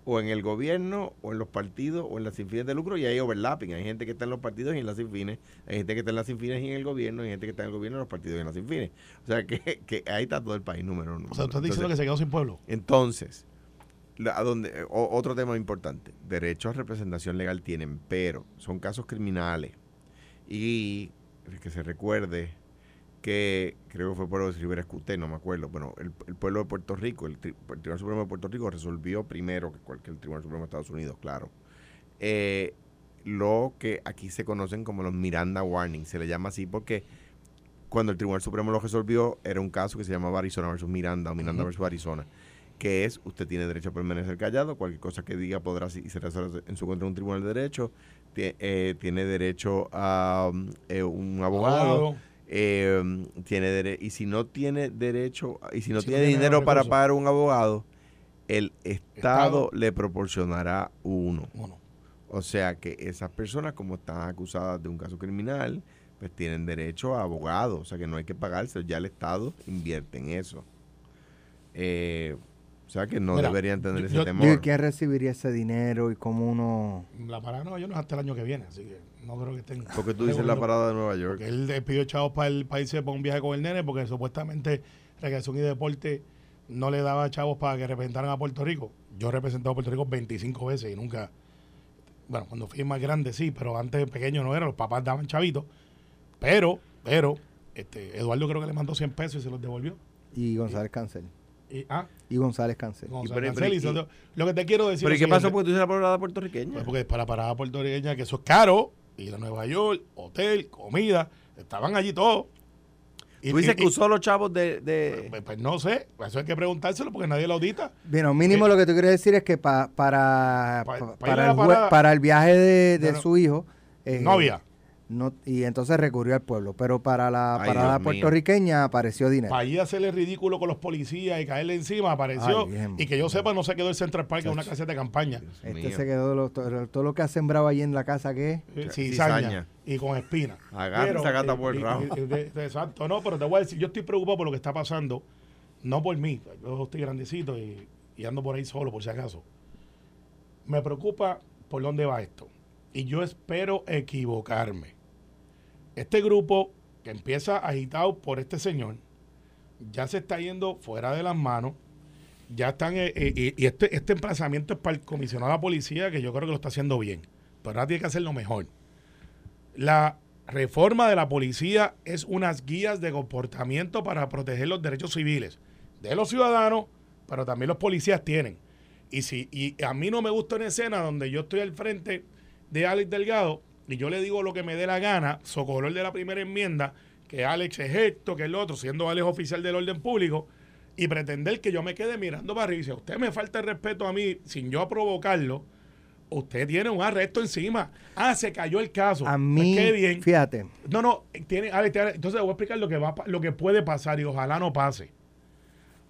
o en el gobierno, o en los partidos, o en las sin fines de lucro, y hay overlapping. Hay gente que está en los partidos y en las sin fines, hay gente que está en las sin fines y en el gobierno, hay gente que está en el gobierno, en los partidos y en las sin fines. O sea que, que ahí está todo el país, número uno. O sea, tú estás diciendo que se quedó sin pueblo. entonces, la- a donde, eh, o- otro tema importante, derecho a representación legal tienen, pero son casos criminales. Y que se recuerde que creo que fue pueblo de Rivera Escuté, no me acuerdo. Bueno, el, el pueblo de Puerto Rico, el, tri- el Tribunal Supremo de Puerto Rico resolvió primero que cualquier Tribunal Supremo de Estados Unidos, claro. eh, lo que aquí se conocen como los Miranda Warnings, se le llama así porque cuando el Tribunal Supremo lo resolvió, era un caso que se llamaba Arizona versus Miranda o Miranda versus Arizona, que es usted tiene derecho a permanecer callado, cualquier cosa que diga podrá y se resuelve en su contra un tribunal de derecho, eh, tiene derecho a um, eh, un abogado, eh, tiene dere- y si no tiene derecho y si no Si tiene tiene dinero para pagar un abogado, el Estado, Estado. le proporcionará uno. O sea que esas personas, como están acusadas de un caso criminal, pues tienen derecho a abogado. O sea que no hay que pagarse. Ya el Estado invierte en eso. Eh, o sea que no Mira, deberían tener yo- ese yo- temor. ¿y ¿quién recibiría ese dinero y cómo uno... la parada de Nueva York no es hasta el año que viene, así que no creo que estén. Porque tú dices la parada de Nueva York. Él le pidió chavos para el país para un viaje con el nene, porque supuestamente Recreación y Deporte no le daba chavos para que representaran a Puerto Rico. Yo he representado a Puerto Rico 25 veces y nunca. Bueno, cuando fui más grande sí, pero antes pequeño no era. Los papás daban chavitos. Pero, pero, este, Eduardo creo que le mandó 100 pesos y se los devolvió. Y González Cancel. Y, ah, Y González Cancel. Pero- y- lo que te quiero decir Pero ¿y es qué pasó porque tú hiciste la parada puertorriqueña? Pues porque para parada puertorriqueña, que eso es caro, ir a Nueva York, hotel, comida, estaban allí todos. Y- Tú dices y- que usó los chavos de... de- Pues, pues no sé, eso hay que preguntárselo porque nadie lo audita. Bueno, mínimo Eh, lo que tú quieres decir es que pa- para, Pa- pa- para, el para el viaje de, de no. su hijo. eh, no había. No- y entonces recurrió al pueblo. Pero para la Ay, parada Dios mío. puertorriqueña apareció dinero. Para ir a hacerle ridículo con los policías y caerle encima, apareció. Ay, bien. y que yo sepa, no se quedó el Central Park en una caseta de campaña. Dios Este mío. se quedó lo- todo, todo lo que ha sembrado allí en la casa que es. Sí, Cizaña. cizaña. Y con espina. Agarra Pero, esa gata eh, por el rabo. exacto, no, pero te voy a decir, yo estoy preocupado por lo que está pasando, no por mí, yo estoy grandecito y, y ando por ahí solo, por si acaso. Me preocupa por dónde va esto. Y yo espero equivocarme. Este grupo que empieza agitado por este señor, ya se está yendo fuera de las manos. Ya están, eh, eh, y- este, este emplazamiento es para el comisionado de la policía, que yo creo que lo está haciendo bien. Pero ahora tiene que hacerlo mejor. La reforma de la policía es unas guías de comportamiento para proteger los derechos civiles de los ciudadanos, pero también los policías tienen. Y si y a mí no me gusta una escena donde yo estoy al frente de Alex Delgado y yo le digo lo que me dé la gana, socorro el de la primera enmienda, que Alex es esto, que el otro, siendo Alex oficial del orden público, y pretender que yo me quede mirando para arriba. Y a usted me falta el respeto a mí sin yo provocarlo, usted tiene un arresto encima. Ah, se cayó el caso. A Pues mí, qué bien. fíjate, No, no, tiene, Alex, entonces le voy a explicar lo que va lo que puede pasar y ojalá no pase.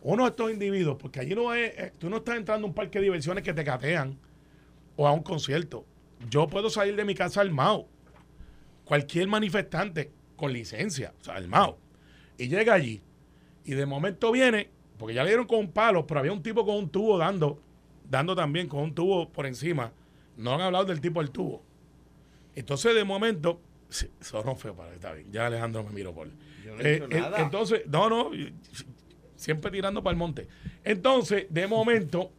Uno de estos individuos, porque allí no es, eh, tú no estás entrando a un parque de diversiones que te catean o a un concierto. Yo puedo salir de mi casa armado. Cualquier manifestante con licencia, o sea, armado. Y llega allí. Y de momento viene, porque ya le dieron con un palo, pero había un tipo con un tubo dando, dando también con un tubo por encima. No han hablado del tipo del tubo. Entonces, de momento, sí, sonó feo para está bien. Ya Alejandro me miró por. Yo no he Eh, eh, nada. entonces, no, no, siempre tirando para el monte. Entonces, de momento,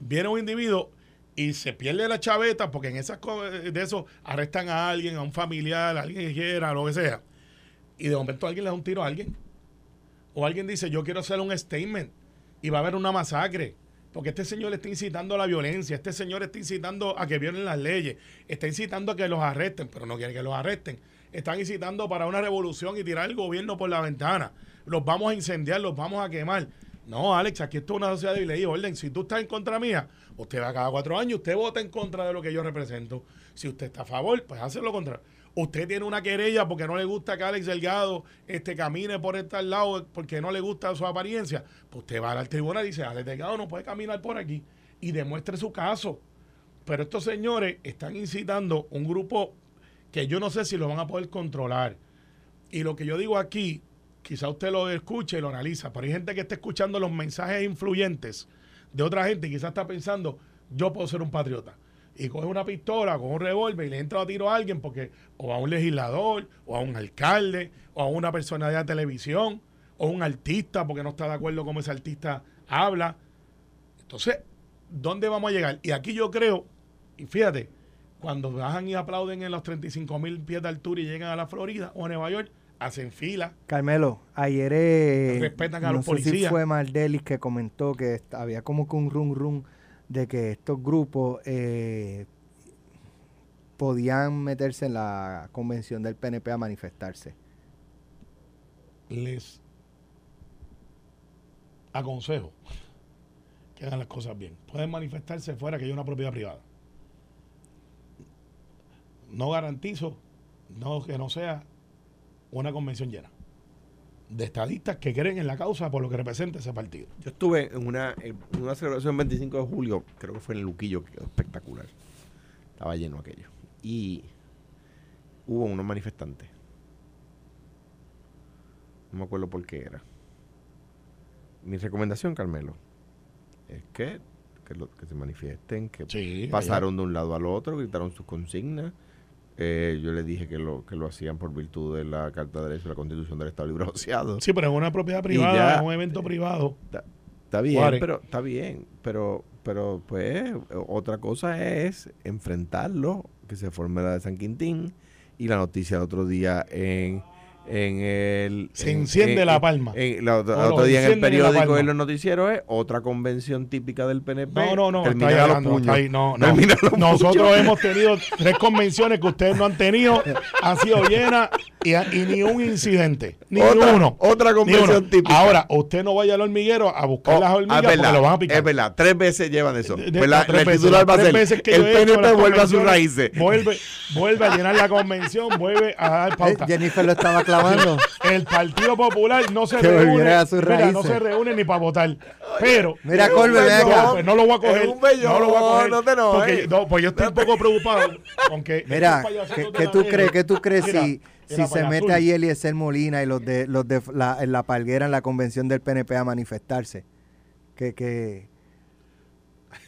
viene un individuo y se pierde la chaveta porque en esas de eso arrestan a alguien, a un familiar, a alguien que quiera, lo que sea. Y de momento alguien le da un tiro a alguien. O alguien dice, yo quiero hacer un statement y va a haber una masacre. Porque este señor está incitando a la violencia, este señor está incitando a que violen las leyes, está incitando a que los arresten, pero no quiere que los arresten. Están incitando para una revolución y tirar el gobierno por la ventana. Los vamos a incendiar, los vamos a quemar. No, Alex, aquí esto es una sociedad de ley y orden. Si tú estás en contra mía, usted va cada cuatro años, usted vota en contra de lo que yo represento. Si usted está a favor, pues hace lo contrario. Usted tiene una querella porque no le gusta que Alex Delgado este, camine por este lado porque no le gusta su apariencia. Pues usted va al tribunal y dice, Alex Delgado no puede caminar por aquí y demuestre su caso. Pero estos señores están incitando un grupo que yo no sé si lo van a poder controlar. Y lo que yo digo aquí, quizá usted lo escuche y lo analiza, pero hay gente que está escuchando los mensajes influyentes de otra gente quizás está pensando, yo puedo ser un patriota. Y coge una pistola, coge un revólver y le entra a tiro a alguien porque, o a un legislador, o a un alcalde, o a una personalidad de televisión, o un artista porque no está de acuerdo con ese artista habla. Entonces, ¿dónde vamos a llegar? Y aquí yo creo, y fíjate, cuando bajan y aplauden en los 35 mil pies de altura y llegan a la Florida o a Nueva York, hacen fila. Carmelo, ayer eh, Respetan a no los sé si fue Mardelis que comentó que había como que un rum rum de que estos grupos eh, podían meterse en la convención del PNP a manifestarse. Les aconsejo que hagan las cosas bien. Pueden manifestarse fuera que haya una propiedad privada. No garantizo no, que no sea una convención llena de estadistas que creen en la causa por lo que representa ese partido. Yo estuve en una, en una celebración 25 de julio, creo que fue en el Luquillo, espectacular. Estaba lleno aquello. Y hubo unos manifestantes. No me acuerdo por qué era. Mi recomendación, Carmelo, es que, que, lo- que se manifiesten, que Sí, pasaron de un lado al otro, gritaron sus consignas. Eh, yo le dije que lo, que lo hacían por virtud de la Carta de Derechos de la Constitución del Estado Libre Asociado. Sí, pero es una propiedad privada, ya- es un evento privado. Está, bien, pero está bien, pero pero pues otra cosa es enfrentarlo, que se forme la de San Quintín y la noticia el otro día en en el Se en- enciende en- la palma. en- la- el No, otro día en el periódico en los noticieros es otra convención típica del PNP. No, no, no, está termina ahí a los hablando, puños. está ahí, no, los Nosotros puños. hemos tenido tres convenciones que ustedes no han tenido, han sido llenas y, y ni un incidente, ni Otra- uno. otra Ni convención uno. típica. Ahora, usted no vaya al hormiguero a buscar Oh, las ah, hormigas es porque verdad, lo van a picar. Es verdad, tres veces llevan eso. De- de- la- tres el veces, titular va a ser, veces que el PNP vuelve a sus raíces. Vuelve, vuelve a llenar la convención, vuelve a dar Eh, pauta. Jennifer lo estaba clavando. El Partido Popular no se Que reúne, a sus mira, no se reúne ni para votar. Pero Mira, acá. no, pues no lo voy a coger. Bellón, no lo voy a coger. no te enojes. porque, no, pues yo estoy un poco preocupado. Aunque Mira, ¿qué, tú crees? ¿Qué tú crees si, si se mete ahí Eliezer Molina y los de los de la, en la palguera en la convención del PNP a manifestarse? Que, que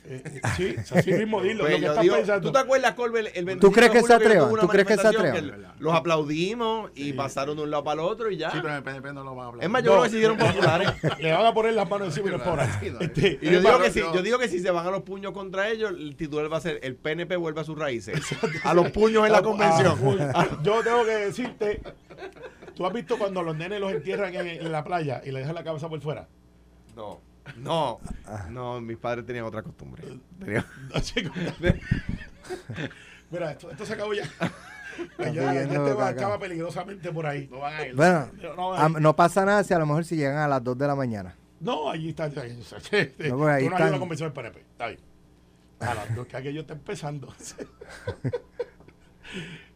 Eh, sí, así mismo dilo. Pues lo que yo estás digo, pensando. ¿Tú te acuerdas, Colbert, el 25 ¿Tú crees que se atrevan? ¿Tú crees que se atrevan? que los aplaudimos y pasaron de un lado para el otro y ya. Sí, pero en el PNP no lo van a hablar. es más, yo creo que se hicieron populares. Le van a poner las manos encima y los por ahí. Sí, no, Este, Y yo digo, que si, yo- digo que si se van a los puños contra ellos, el titular va a ser el PNP vuelve a sus raíces. A los puños en la convención. ah, yo tengo que decirte, ¿tú has visto cuando los nenes los entierran en, en la playa y le dejan la cabeza por fuera? No, no, no, mis padres tenían otra costumbre. Tenían- Mira, esto, esto se acabó ya. Ya, ya viendo este va, acaba peligrosamente por ahí. No van a ir. bueno, No, no pasa nada si a lo mejor si llegan a las 2 de la mañana. No, allí está. está- está- está- No, ahí Tú no has ido a están- la convención del PNP. Está bien. A las dos que aquello está empezando.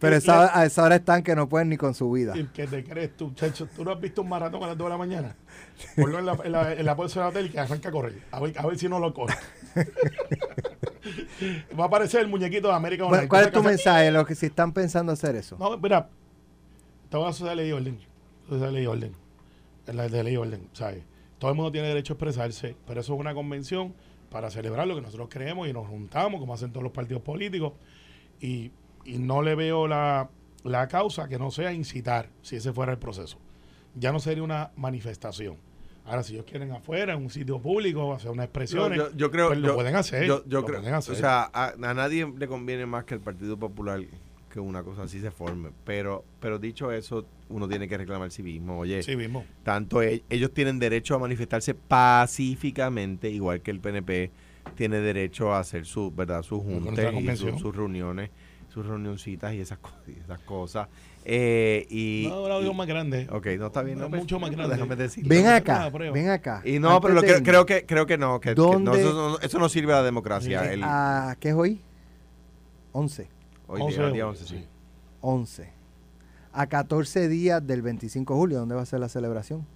Pero esa, a esa hora están que no pueden ni con su vida. ¿Y ¿Qué te crees tú, chacho? ¿Tú no has visto un maratón a las 2 de la mañana? Ponlo en la, en la, en la bolsa del hotel y que arranca a correr. A ver, a ver si no lo coge. Va a aparecer el muñequito de América Bueno. ¿Cuál es tu mensaje? Los que si están pensando hacer eso. No, mira, a sociedad de ley y orden. Sociedad de ley y orden. La de ley y orden, ¿sabes? Todo el mundo tiene derecho a expresarse, pero eso es una convención para celebrar lo que nosotros creemos y nos juntamos, como hacen todos los partidos políticos, y, y no le veo la, la causa que no sea incitar, si ese fuera el proceso. Ya no sería una manifestación. Ahora, si ellos quieren afuera, en un sitio público, hacer unas expresiones, yo, yo creo pues lo yo- pueden hacer. Yo, lo creo, pueden hacer. o sea, a, a nadie le conviene más que el Partido Popular que una cosa así se forme. Pero, pero dicho eso, uno tiene que reclamar civismo. Oye, sí mismo. tanto e- ellos tienen derecho a manifestarse pacíficamente, igual que el PNP tiene derecho a hacer su, verdad, sus juntas y su- sus reuniones, sus reunioncitas y esas, co- y esas cosas. Eh, y, No, ahora y- más grande. Ok, no está bien. No, no, pues, mucho más no, grande. Déjame decir. Ven acá, ven acá. Y no, pero lo que- creo que creo que no, que, que no, ¿Dónde- eso, no, eso no sirve a la democracia. Sí. El- Ah, ¿Qué es hoy? 11. hoy 11 día, de día julio, 11, sí. 11. A 14 días del 25 de julio, ¿dónde va a ser la celebración?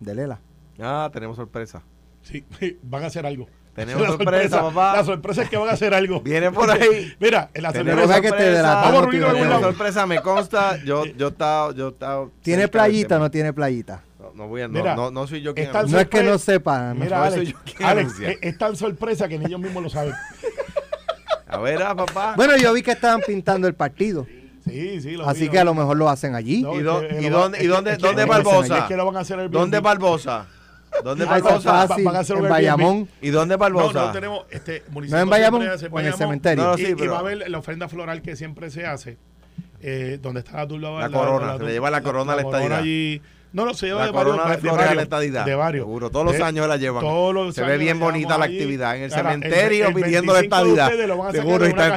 De Lela. Ah, tenemos sorpresa. Sí, van a hacer algo. Tenemos La sorpresa, papá. La sorpresa es que van a hacer algo. Viene por ahí. Mira, en la Tenemos sorpresa que te la-. Vamos a lado. sorpresa, me consta. Yo, yo estaba, yo estaba. ¿Tiene playita o no tiene playita? No, no voy a, no, Mira, no, no soy yo quien No es que no sepan. Mira, No, soy Alex, yo quien Alex, anuncia. es, es tan sorpresa que ni ellos mismos lo saben. A ver, ah, papá. Bueno, yo vi que estaban pintando el partido. Sí, sí, lo Así vi, que a lo mejor lo hacen allí. No, ¿Y, dónde, Barbosa? ¿Dónde. Barbosa? ¿Dónde Ah, Barbosa? fácil. van a hacer un En Airbnb. Bayamón. ¿Y dónde No, Barbosa? no tenemos este municipio. ¿No en siempre Bayamón hace o en el cementerio? No, no, y, sí, y pero- va a haber la ofrenda floral que siempre se hace, eh, donde está la turba. La corona, se le lleva la corona a la estadidad. allí. No, no, se lleva La de varios. corona de de a la varios, estadidad. De varios. Seguro, todos los De- años la llevan. todos los Se ve bien bonita la actividad. En el Ahora, cementerio el pidiendo la 25 de estadidad. ustedes lo van a sacar Seguro en una está-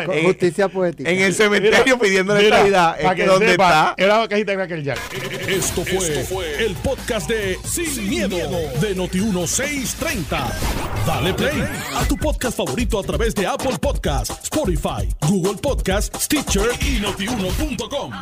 de en- justicia poética. En el cementerio pidiendo la Mira, estadidad. Es para que que ¿dónde sepa, está? Era la cajita de Cracker Jack. Esto fue, el podcast de Sin, miedo, de Noti1630. Dale play a tu podcast favorito a través de Apple Podcasts, Spotify, Google Podcasts, Stitcher y notiuno.com.